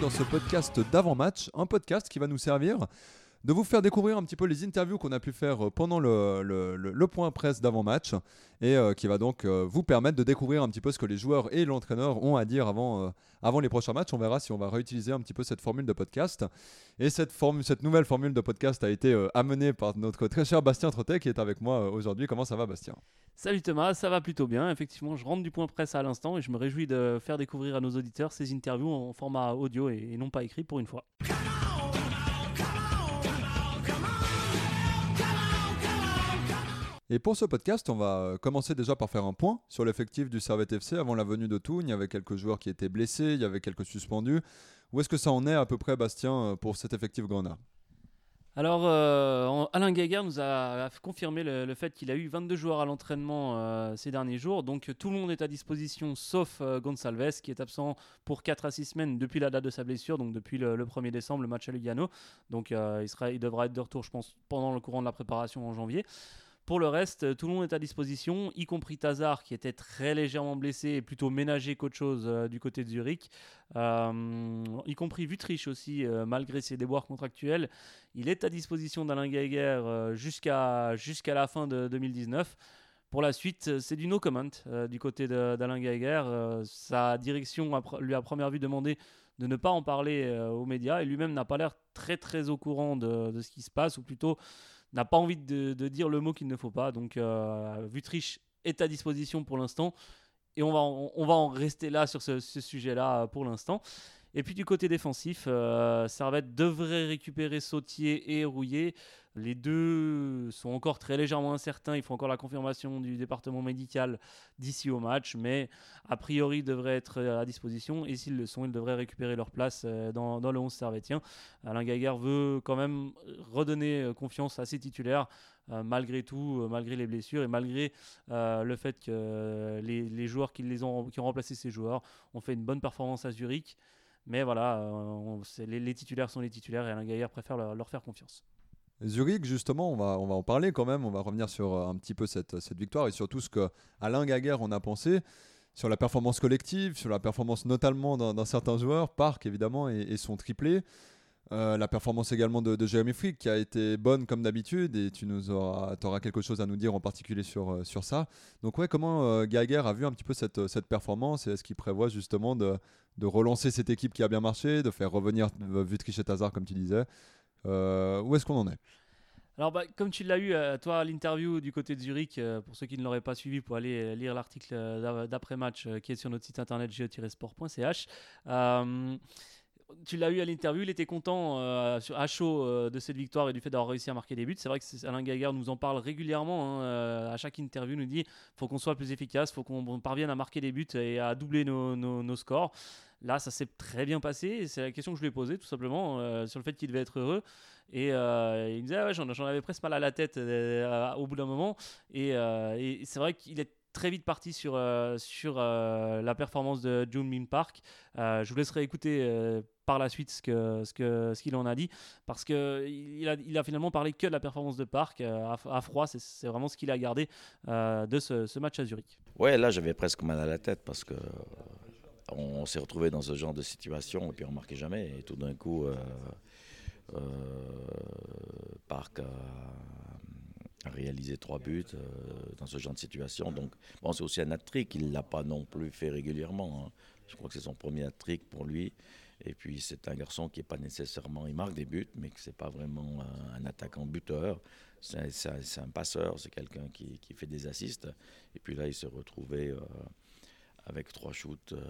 dans ce podcast d'avant-match, un podcast qui va nous servir de vous faire découvrir un petit peu les interviews qu'on a pu faire euh, pendant le, point presse d'avant-match et euh, qui va donc euh, vous permettre de découvrir un petit peu ce que les joueurs et l'entraîneur ont à dire avant, avant les prochains matchs. On verra si on va réutiliser un petit peu cette formule de podcast. Et cette, formule, cette nouvelle formule de podcast a été amenée par notre très cher Bastien Trottet qui est avec moi aujourd'hui. Comment ça va Bastien? Salut Thomas, ça va plutôt bien. Effectivement, je rentre du point presse à l'instant et je me réjouis de faire découvrir à nos auditeurs ces interviews en format audio et non pas écrit pour une fois. Et pour ce podcast, on va euh, commencer déjà par faire un point sur l'effectif du Servette FC avant la venue de Toul. Il y avait quelques joueurs qui étaient blessés, il y avait quelques suspendus. Où est-ce que ça en est à peu près, Bastien, euh, pour cet effectif Grenat? Alors, euh, Alain Gaguerre nous a confirmé le, fait qu'il a eu 22 joueurs à l'entraînement ces derniers jours. Donc, tout le monde est à disposition, sauf Gonçalves, qui est absent pour 4 à 6 semaines depuis la date de sa blessure, donc depuis le, 1er décembre, le match à Lugano. Donc, il devra être de retour, je pense, pendant le courant de la préparation en janvier. Pour le reste, tout le monde est à disposition, y compris Tazar qui était très légèrement blessé et plutôt ménagé qu'autre chose euh, du côté de Zurich. Euh, y compris Vutrich aussi, euh, malgré ses déboires contractuels. Il est à disposition d'Alain Geiger jusqu'à jusqu'à la fin de 2019. Pour la suite, c'est du no comment du côté d'Alain Geiger. sa direction lui a à première vue demandé de ne pas en parler aux médias et lui-même n'a pas l'air très très au courant de, de, ce qui se passe, ou plutôt n'a pas envie de, dire le mot qu'il ne faut pas. Donc, euh, Vutriche est à disposition pour l'instant. Et on va, en rester là sur ce, sujet-là euh, pour l'instant. Et puis du côté défensif, euh, Servette devrait récupérer Sautier et Rouillé. Les deux sont encore très légèrement incertains. Il faut encore la confirmation du département médical d'ici au match. Mais a priori, devraient être à disposition. Et s'ils le sont, ils devraient récupérer leur place euh, dans, le 11 servetien. Alain Gaguerre veut quand même redonner euh, confiance à ses titulaires. Euh, malgré tout, malgré les blessures et malgré le fait que les, joueurs qui, les ont, qui ont remplacé ces joueurs ont fait une bonne performance à Zurich. Mais voilà, les, titulaires sont les titulaires et Alain Gaillard préfère leur faire confiance. Zurich, justement, on va, on va en parler quand même. On va revenir sur euh, un petit peu cette, cette victoire et surtout ce que Alain en a pensé sur la performance collective, sur la performance notamment d'un certain joueur, Park évidemment, et, son triplé. Euh, la performance également de, de Jérémy Frick qui a été bonne comme d'habitude et tu nous auras, quelque chose à nous dire en particulier sur, euh, sur ça. Donc ouais, comment euh, a vu un petit peu cette, cette performance et est-ce qu'il prévoit justement de, de, relancer cette équipe qui a bien marché, de faire revenir Vutric et Tazar comme tu disais euh, où est-ce qu'on en est? Alors, bah, comme tu l'as eu, euh, toi, à l'interview du côté de Zurich, euh, pour ceux qui ne l'auraient pas suivi, pour aller lire l'article d'après-match qui est sur notre site internet ge-sport.ch. tu l'as eu à l'interview, il était content à chaud de cette victoire et du fait d'avoir réussi à marquer des buts. C'est vrai que Alain Gaillard nous en parle régulièrement. Hein, à chaque interview, nous dit faut qu'on soit plus efficace, faut qu'on parvienne à marquer des buts et à doubler nos scores. Là, ça s'est très bien passé. C'est la question que je lui ai posée, tout simplement, euh, sur le fait qu'il devait être heureux. Et euh, il me disait, ah j'en, avais presque mal à la tête euh, au bout d'un moment. Et, c'est vrai qu'il est très vite parti sur, sur la performance de June Min Park. je vous laisserai écouter par la suite ce, que, ce, que, ce qu'il en a dit, parce a, il a finalement parlé que de la performance de Park à, froid, c'est, vraiment ce qu'il a gardé de ce, ce, match à Zurich. Ouais, là j'avais presque mal à la tête, parce que on s'est retrouvé dans ce genre de situation et puis on marquait jamais. Et tout d'un coup, euh, euh, Park a, réalisé trois buts euh, dans ce genre de situation. Donc, bon, c'est aussi un hat-trick. Il l'a pas non plus fait régulièrement. Hein. Je crois que c'est son premier hat-trick pour lui. Et puis, c'est un garçon qui n'est pas nécessairement. Il marque des buts, mais que ce n'est pas vraiment un attaquant buteur. C'est un, passeur, c'est quelqu'un qui, qui, fait des assists. Et puis là, il s'est retrouvé avec trois shoots euh,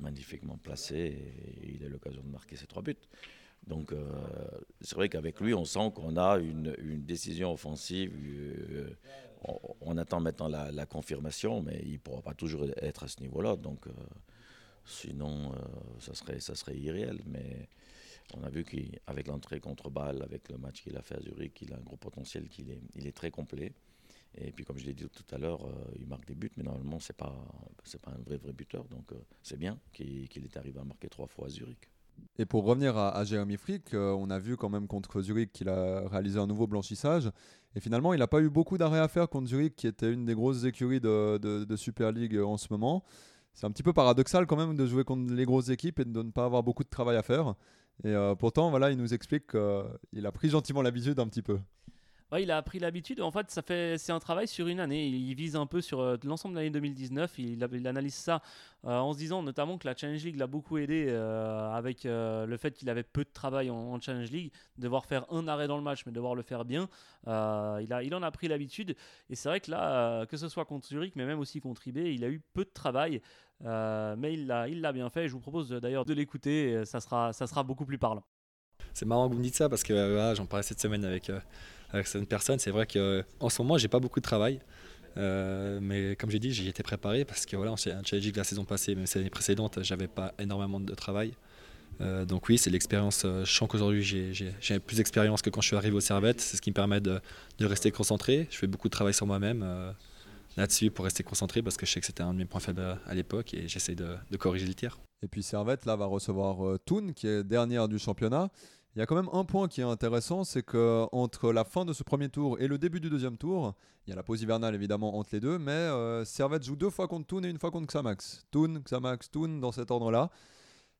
magnifiquement placés il a l'occasion de marquer ses trois buts. Donc euh, c'est vrai qu'avec lui, on sent qu'on a une, décision offensive. Euh, on, attend maintenant la, confirmation, mais il ne pourra pas toujours être à ce niveau-là. Donc sinon, ça, serait, ça serait irréel. Mais on a vu qu'avec l'entrée contre balle, avec le match qu'il a fait à Zurich, il a un gros potentiel, il est très complet. Et puis, comme je l'ai dit tout à l'heure, euh, il marque des buts, mais normalement, ce n'est pas, pas un vrai, vrai buteur. Donc, euh, c'est bien qu'il est arrivé à marquer trois fois à Zurich. Et pour revenir à, Jérémy Frick, euh, on a vu quand même contre Zurich qu'il a réalisé un nouveau blanchissage. Et finalement, il n'a pas eu beaucoup d'arrêts à faire contre Zurich, qui était une des grosses écuries de, de, Super League en ce moment. c'est un petit peu paradoxal quand même de jouer contre les grosses équipes et de ne pas avoir beaucoup de travail à faire. Et pourtant, voilà, il nous explique qu'il a pris gentiment l'habitude un petit peu. Il a pris l'habitude. En fait, c'est un travail sur une année. Il, vise un peu sur euh, l'ensemble de l'année 2019. Il, analyse ça euh, en se disant notamment que la Challenge League l'a beaucoup aidé euh, avec le fait qu'il avait peu de travail en, Challenge League, devoir faire un arrêt dans le match, mais devoir le faire bien. il, en a pris l'habitude. Et c'est vrai que là, que ce soit contre Zurich, mais même aussi contre IB, il a eu peu de travail. mais il l'a, bien fait. Je vous propose d'ailleurs de l'écouter. Ça sera, ça sera beaucoup plus parlant. C'est marrant que vous me dites ça parce que j'en parlais cette semaine avec avec certaines personnes. C'est vrai qu'en ce moment, j'ai pas beaucoup de travail. Euh, mais comme j'ai dit, j'y étais préparé parce que voilà, on challenge la saison passée, même l'année précédente, j'avais pas énormément de travail. Euh, donc oui, c'est l'expérience. Euh, je sens qu'aujourd'hui j'ai plus d'expérience que quand je suis arrivé au Servette. C'est ce qui me permet de, rester concentré. Je fais beaucoup de travail sur moi-même là-dessus pour rester concentré parce que je sais que c'était un de mes points faibles à l'époque et j'essaie de, corriger le tir. Et puis Servette là va recevoir Thun qui est dernière du championnat. Il y a quand même un point qui est intéressant, c'est que entre la fin de ce premier tour et le début du deuxième tour, il y a la pause hivernale évidemment entre les deux, mais euh, Servette joue deux fois contre Toon et une fois contre Xamax. Toon, Xamax, Toon dans cet ordre-là.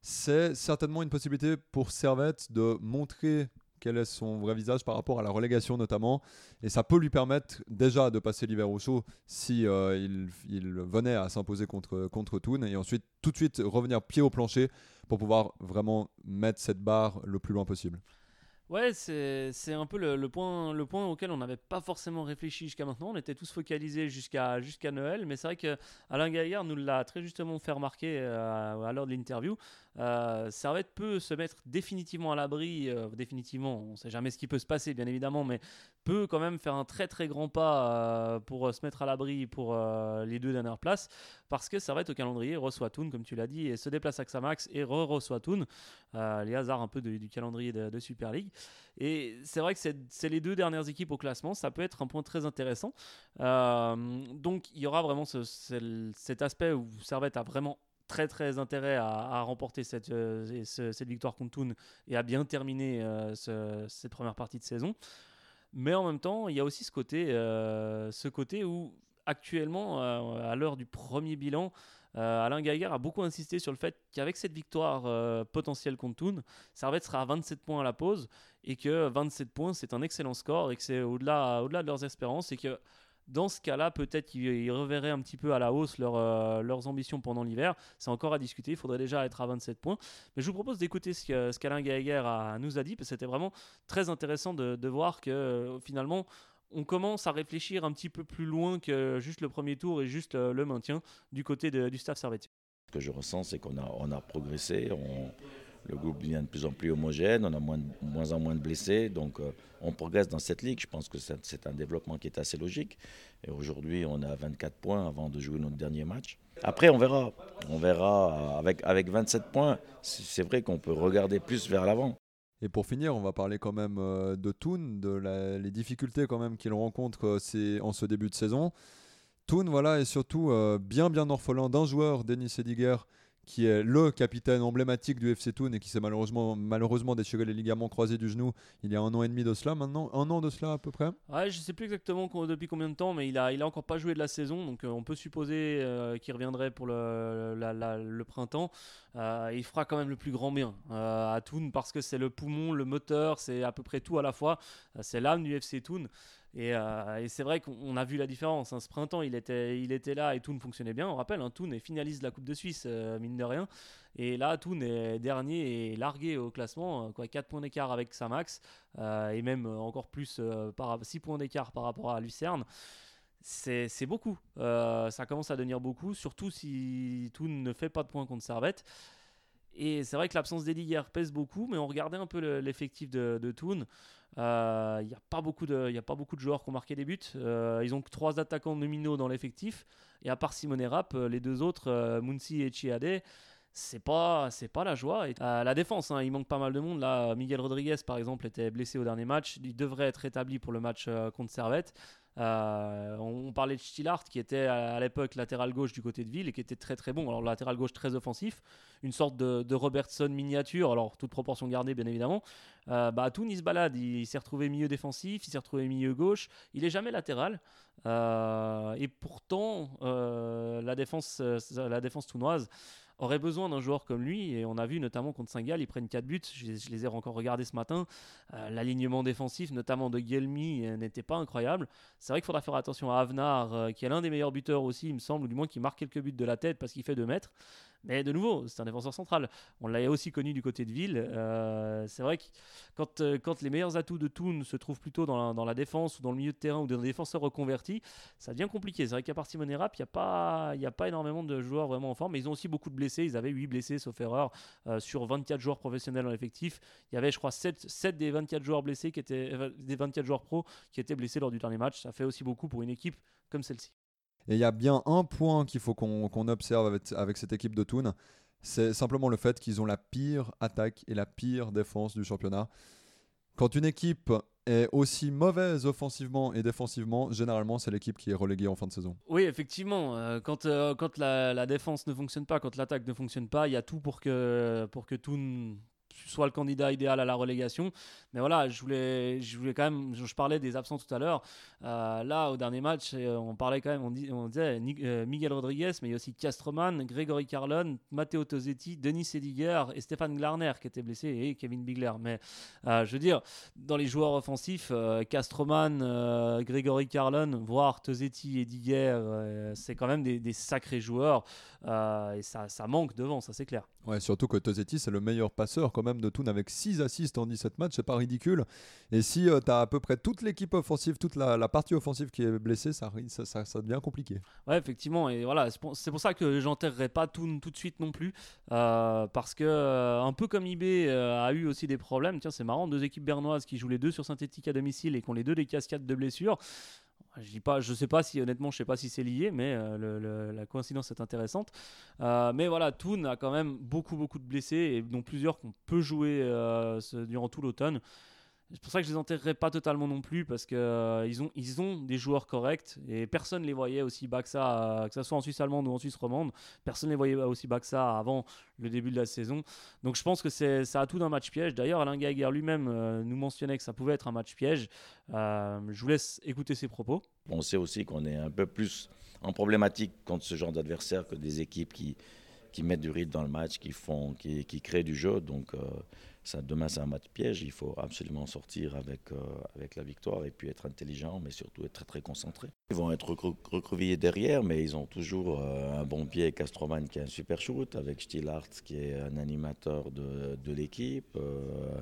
C'est certainement une possibilité pour Servette de montrer quel est son vrai visage par rapport à la relégation notamment. Et ça peut lui permettre déjà de passer l'hiver au chaud si euh, il, venait à s'imposer contre, contre Toon et ensuite tout de suite revenir pied au plancher pour pouvoir vraiment mettre cette barre le plus loin possible. Ouais, c'est un peu le, point, le point auquel on n'avait pas forcément réfléchi jusqu'à maintenant. On était tous focalisés jusqu'à jusqu'à Noël, mais c'est vrai que Alain Gaillard nous l'a très justement fait remarquer euh, à l'heure de l'interview. Euh, Servette peut se mettre définitivement à l'abri, euh, définitivement, on ne sait jamais ce qui peut se passer bien évidemment, mais peut quand même faire un très très grand pas euh, pour se mettre à l'abri pour les deux dernières places, parce que Servette au calendrier reçoit Toon, comme tu l'as dit, et se déplace à Xamax et re-reçoit Toon, les hasards un peu du calendrier de, Super League. Et c'est vrai que c'est les deux dernières équipes au classement, ça peut être un point très intéressant. donc il y aura vraiment cet aspect où Servette a vraiment très très intérêt à, remporter cette, euh, cette victoire contre Thun et à bien terminer euh, cette première partie de saison. Mais en même temps, il y a aussi ce côté, euh, ce côté où actuellement, à l'heure du premier bilan, Alain Geiger a beaucoup insisté sur le fait qu'avec cette victoire potentielle contre Thun, Servette sera à 27 points à la pause et que 27 points c'est un excellent score et que c'est au-delà au -delà de leurs espérances et que dans ce cas-là, peut-être qu'ils reverraient un petit peu à la hausse euh, leurs ambitions pendant l'hiver. C'est encore à discuter. Il faudrait déjà être à 27 points. Mais je vous propose d'écouter ce qu'Alain Geiger nous a dit, parce que c'était vraiment très intéressant de, voir que euh, finalement, on commence à réfléchir un petit peu plus loin que juste le premier tour et juste euh, le maintien du côté du staff servétier. Ce que je ressens, c'est qu'on a, a progressé. Le groupe devient de plus en plus homogène, on a moins, en moins de blessés, donc euh, on progresse dans cette ligue. Je pense que c'est un développement qui est assez logique. Et aujourd'hui, on a 24 points avant de jouer notre dernier match. Après, on verra. On verra avec, avec 27 points. C'est vrai qu'on peut regarder plus vers l'avant. Et pour finir, on va parler quand même euh, de Toon, de les difficultés quand même qu'il rencontre euh, en ce début de saison. Toon, voilà, est surtout bien bien orphelin d'un joueur, Denis Ediger, qui est le capitaine emblématique du FC Thun et qui s'est malheureusement, malheureusement déchiré les ligaments croisés du genou il y a un an et demi de cela maintenant, un an de cela à peu près. Ouais, je sais plus exactement depuis combien de temps, mais il a, il a encore pas joué de la saison, donc euh, on peut supposer euh, qu'il reviendrait pour le, le printemps. Euh, il fera quand même le plus grand bien à Thun parce que c'est le poumon, le moteur, c'est à peu près tout à la fois. c'est l'âme du FC Thun. Euh, et, c'est vrai qu'on a vu la différence. Hein. Ce printemps, il était, il était là et Toon fonctionnait bien. On rappelle, hein, finaliste de la Coupe de Suisse, euh, mine de rien. Et là, Toon est dernier et largué au classement. Euh, quoi, 4 points d'écart avec Samax. et même encore plus, par, 6 points d'écart par rapport à Lucerne. C'est beaucoup. ça commence à devenir beaucoup, surtout si Toon ne fait pas de points contre Servette. Et c'est vrai que l'absence d'Eddie pèse beaucoup, mais on regardait un peu l'effectif de, de Toon. Il euh, n'y a, pas beaucoup de, y a pas beaucoup de joueurs qui ont marqué des buts. Euh, ils ont que trois attaquants nominaux dans l'effectif. Et à part Simone Rapp, euh, les deux autres, Munsi et Chiade, c'est pas c'est pas la joie. Et, la défense, hein, il manque pas mal de monde. Là, Miguel Rodriguez, par exemple, était blessé au dernier match. Il devrait être rétabli pour le match contre Servette. Euh, on, parlait de Stillart qui était à, l'époque latéral gauche du côté de Ville et qui était très très bon. Alors latéral gauche très offensif, une sorte de, Robertson miniature, alors toute proportion gardée bien évidemment. Euh, bah, il se balade, il, s'est retrouvé milieu défensif, il s'est retrouvé milieu gauche, il est jamais latéral. et pourtant, la défense, la défense tounoise aurait besoin d'un joueur comme lui. Et on a vu notamment contre Saint-Gall, ils prennent 4 buts. Je, les ai encore regardés ce matin. Euh, l'alignement défensif, notamment de Guelmi, euh, n'était pas incroyable. C'est vrai qu'il faudra faire attention à Avnar, euh, qui est l'un des meilleurs buteurs aussi, il me semble, ou du moins qui marque quelques buts de la tête parce qu'il fait 2 mètres. Mais de nouveau, c'est un défenseur central. On l'a aussi connu du côté de Ville. Euh, c'est vrai que quand, euh, quand les meilleurs atouts de Toon se trouvent plutôt dans la, défense ou dans le milieu de terrain ou dans des défenseurs reconvertis, ça devient compliqué. C'est vrai qu'à part Simone Rap, il n'y a, pas, a pas énormément de joueurs vraiment en forme. Mais ils ont aussi beaucoup de blessés. Ils avaient 8 blessés, sauf erreur, euh, sur 24 joueurs professionnels en effectif. Il y avait, je crois, 7, 7 des 24 joueurs blessés qui étaient, des 24 joueurs pro qui étaient blessés lors du dernier match. Ça fait aussi beaucoup pour une équipe comme celle-ci. Et il y a bien un point qu'il faut qu'on observe avec, cette équipe de Toon, c'est simplement le fait qu'ils ont la pire attaque et la pire défense du championnat. Quand une équipe est aussi mauvaise offensivement et défensivement, généralement c'est l'équipe qui est reléguée en fin de saison. Oui, effectivement. Euh, quand euh, la, défense ne fonctionne pas, quand l'attaque ne fonctionne pas, il y a tout pour que, pour que Toon soit le candidat idéal à la relégation. Mais voilà, je voulais, je voulais quand même, je, parlais des absents tout à l'heure. Euh, là, au dernier match, euh, on parlait quand même, on, on disait euh, Miguel Rodriguez, mais il y a aussi Castroman, Grégory Carlon, Matteo Tosetti, Denis Sediger et Stéphane Glarner qui étaient blessés et Kevin Bigler. Mais je veux dire, dans les joueurs offensifs, Castroman, Grégory Carlon, voire Tosetti et Diger, c'est quand même des, des sacrés joueurs et ça, ça manque devant, ça c'est clair. Ouais, surtout que Tosetti, c'est le meilleur passeur quand même de Toon avec 6 assists en 17 matchs, c'est pas ridicule. Et si euh, tu as à peu près toute l'équipe offensive, toute la, partie offensive qui est blessée, ça, ça, devient compliqué. Ouais, effectivement. Et voilà, c'est pour, ça que j'enterrerai pas Toon tout de suite non plus. Euh, parce que, euh, un peu comme IB a eu aussi des problèmes, tiens, c'est marrant, deux équipes bernoises qui jouent les deux sur synthétique à domicile et qui ont les deux des cascades de blessures. Je dis pas, je sais pas si honnêtement, je sais pas si c'est lié, mais euh, la coïncidence est intéressante. Euh, mais voilà, Toon a quand même beaucoup beaucoup de blessés et dont plusieurs qu'on peut jouer euh, durant tout l'automne. C'est pour ça que je les enterrerai pas totalement non plus parce qu'ils euh, ils ont, ils ont des joueurs corrects et personne les voyait aussi bas que ça, euh, que ce soit en Suisse allemande ou en Suisse romande. Personne les voyait aussi bas que ça avant le début de la saison. Donc je pense que c'est ça a tout d'un match piège. D'ailleurs, Alain Geiger lui-même euh, nous mentionnait que ça pouvait être un match piège. je vous laisse écouter ses propos. On sait aussi qu'on est un peu plus en problématique contre ce genre d'adversaire que des équipes qui, qui mettent du rythme dans le match, qui, font, qui, qui créent du jeu. Donc demain, c'est un match piège. Il faut absolument sortir avec, euh, avec la victoire et puis être intelligent, mais surtout être très, très concentré. Ils vont être recroquevillés derrière, mais ils ont toujours euh, un bon pied. Castroman qui est un super shoot, avec Stillart qui est un animateur de, de l'équipe. Euh,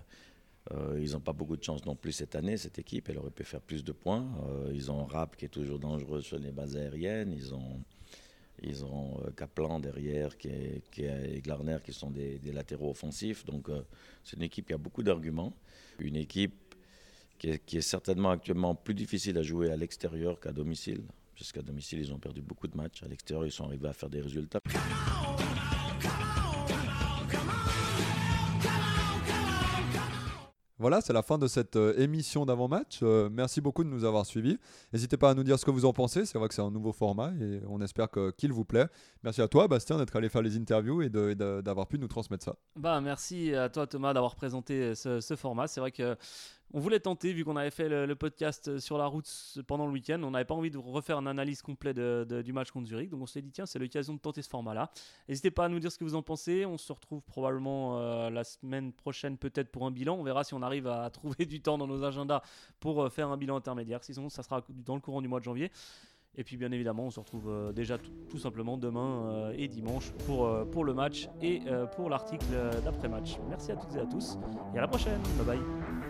ils n'ont pas beaucoup de chance non plus cette année, cette équipe. Elle aurait pu faire plus de points. ils ont Rap qui est toujours dangereux sur les bases aériennes. Ils ont ils ont euh, Kaplan derrière qui est, et Glarner qui sont des, latéraux offensifs. Donc euh, c'est une équipe qui a beaucoup d'arguments. Une équipe qui est, certainement actuellement plus difficile à jouer à l'extérieur qu'à domicile. Puisqu'à domicile, ils ont perdu beaucoup de matchs. À l'extérieur, ils sont arrivés à faire des résultats. Voilà, c'est la fin de cette euh, émission d'avant-match. Euh, merci beaucoup de nous avoir suivis. N'hésitez pas à nous dire ce que vous en pensez. C'est vrai que c'est un nouveau format et on espère qu'il vous plaît. Merci à toi, Bastien, d'être allé faire les interviews et d'avoir pu nous transmettre ça. Bah, merci à toi, Thomas, d'avoir présenté ce, ce format. C'est vrai que on voulait tenter, vu qu'on avait fait le, podcast sur la route pendant le week-end, on n'avait pas envie de refaire une analyse complète du match contre Zurich, donc on s'est dit tiens c'est l'occasion de tenter ce format-là. N'hésitez pas à nous dire ce que vous en pensez, on se retrouve probablement euh, la semaine prochaine peut-être pour un bilan, on verra si on arrive à trouver du temps dans nos agendas pour euh, faire un bilan intermédiaire, sinon ça sera dans le courant du mois de janvier. Et puis bien évidemment, on se retrouve euh, déjà tout, simplement demain et dimanche pour, pour le match et pour l'article d'après-match. Merci à toutes et à tous et à la prochaine. Bye bye.